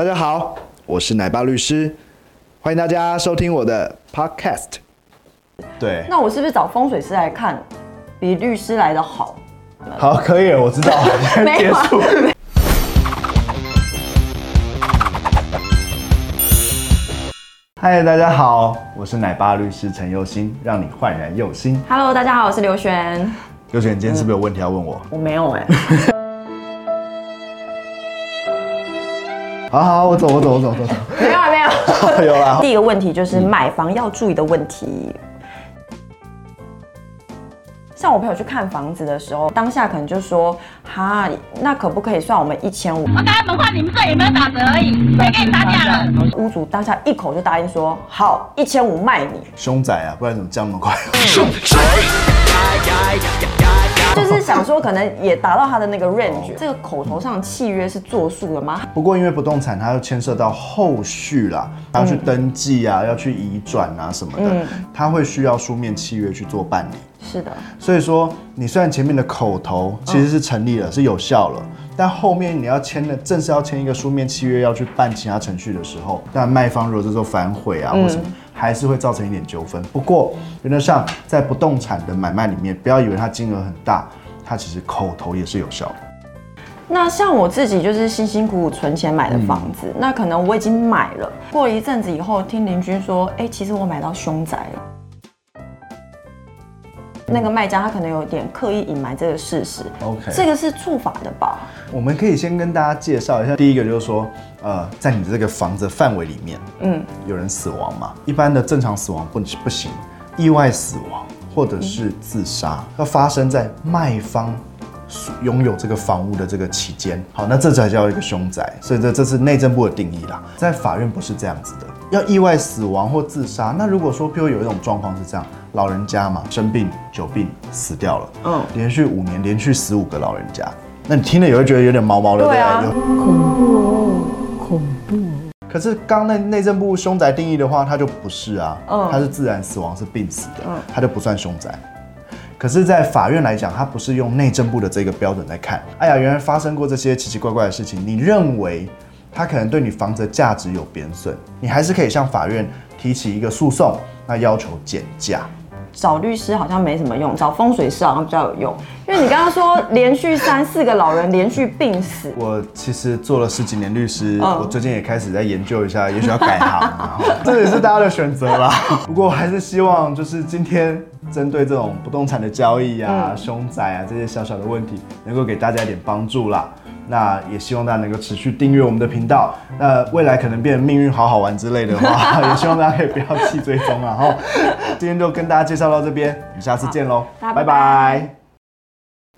大家好，我是奶爸律师，欢迎大家收听我的 podcast。对，那我是不是找风水师来看，比律师来的好？好，可以了，我知道，结束。嗨，大家好，我是奶爸律师陈佑新，让你焕然又新。Hello，大家好，我是刘璇。刘璇，今天是不是有问题要问我？我没有哎、好好，我走，我走，我走，走走。没有啊，没有。有啦，第一个问题就是买房要注意的问题。像我朋友去看房子的时候，当下可能就说：“哈，那可不可以算我们一千五我打他们话，你们这也没有打折而已，谁给你打价了？？”屋主当下一口就答应说：“好，一千五卖你。凶仔啊，不然怎么降那么快？”就是想说，可能也达到他的那个 range。这个口头上契约是作数的吗？不过因为不动产它又牵涉到后续啦，要去登记啊，要去移转啊什么的，它会需要书面契约去做办理。是的，所以说，你虽然前面的口头其实是成立了，是有效了，但后面你要签的正式要签一个书面契约，要去办其他程序的时候，但卖方如果这时候反悔啊或什么，还是会造成一点纠纷。不过原则上，在不动产的买卖里面，不要以为它金额很大，它其实口头也是有效的。那像我自己就是辛辛苦苦存钱买的房子，那可能我已经买了，过了一阵子以后，听邻居说，哎、其实我买到凶宅了。那个卖家他可能有点刻意隐瞒这个事实 OK 这个是触法的吧？我们可以先跟大家介绍一下，第一个就是说，呃，在你的这个房子范围里面，嗯，有人死亡嘛？一般的正常死亡不不行，意外死亡或者是自杀，要发生在卖方所拥有这个房屋的这个期间，好，那这才叫一个凶宅，所以这这是内政部的定义啦，在法院不是这样子的，要意外死亡或自杀。那如果说，譬如有一种状况是这样，老人家嘛，生病久病死掉了，嗯嗯，连续五年，连续十五个老人家，那你听了也会觉得有点毛毛的，对啊恐怖哦恐怖。可是刚那内政部凶宅定义的话，它就不是啊，嗯它是自然死亡，是病死的，它就不算凶宅。可是，在法院来讲，它不是用内政部的这个标准在看。哎呀，原来发生过这些奇奇怪怪的事情，你认为它可能对你房子的价值有贬损，你还是可以向法院提起一个诉讼，那要求减价。找律师好像没什么用，找风水师好像比较有用，因为你刚刚说连续三四个老人连续病死，我其实做了十几年律师，嗯。我最近也开始在研究一下，也许要改行啊，这也是大家的选择啦。不过还是希望就是今天针对这种不动产的交易啊、凶宅啊这些小小的问题，能够给大家一点帮助啦。那也希望大家能够持续订阅我们的频道。那未来可能变命运好好玩之类的话，也希望大家可以不要弃追踪啊。然后今天就跟大家介绍到这边，我们下次见喽，拜拜拜拜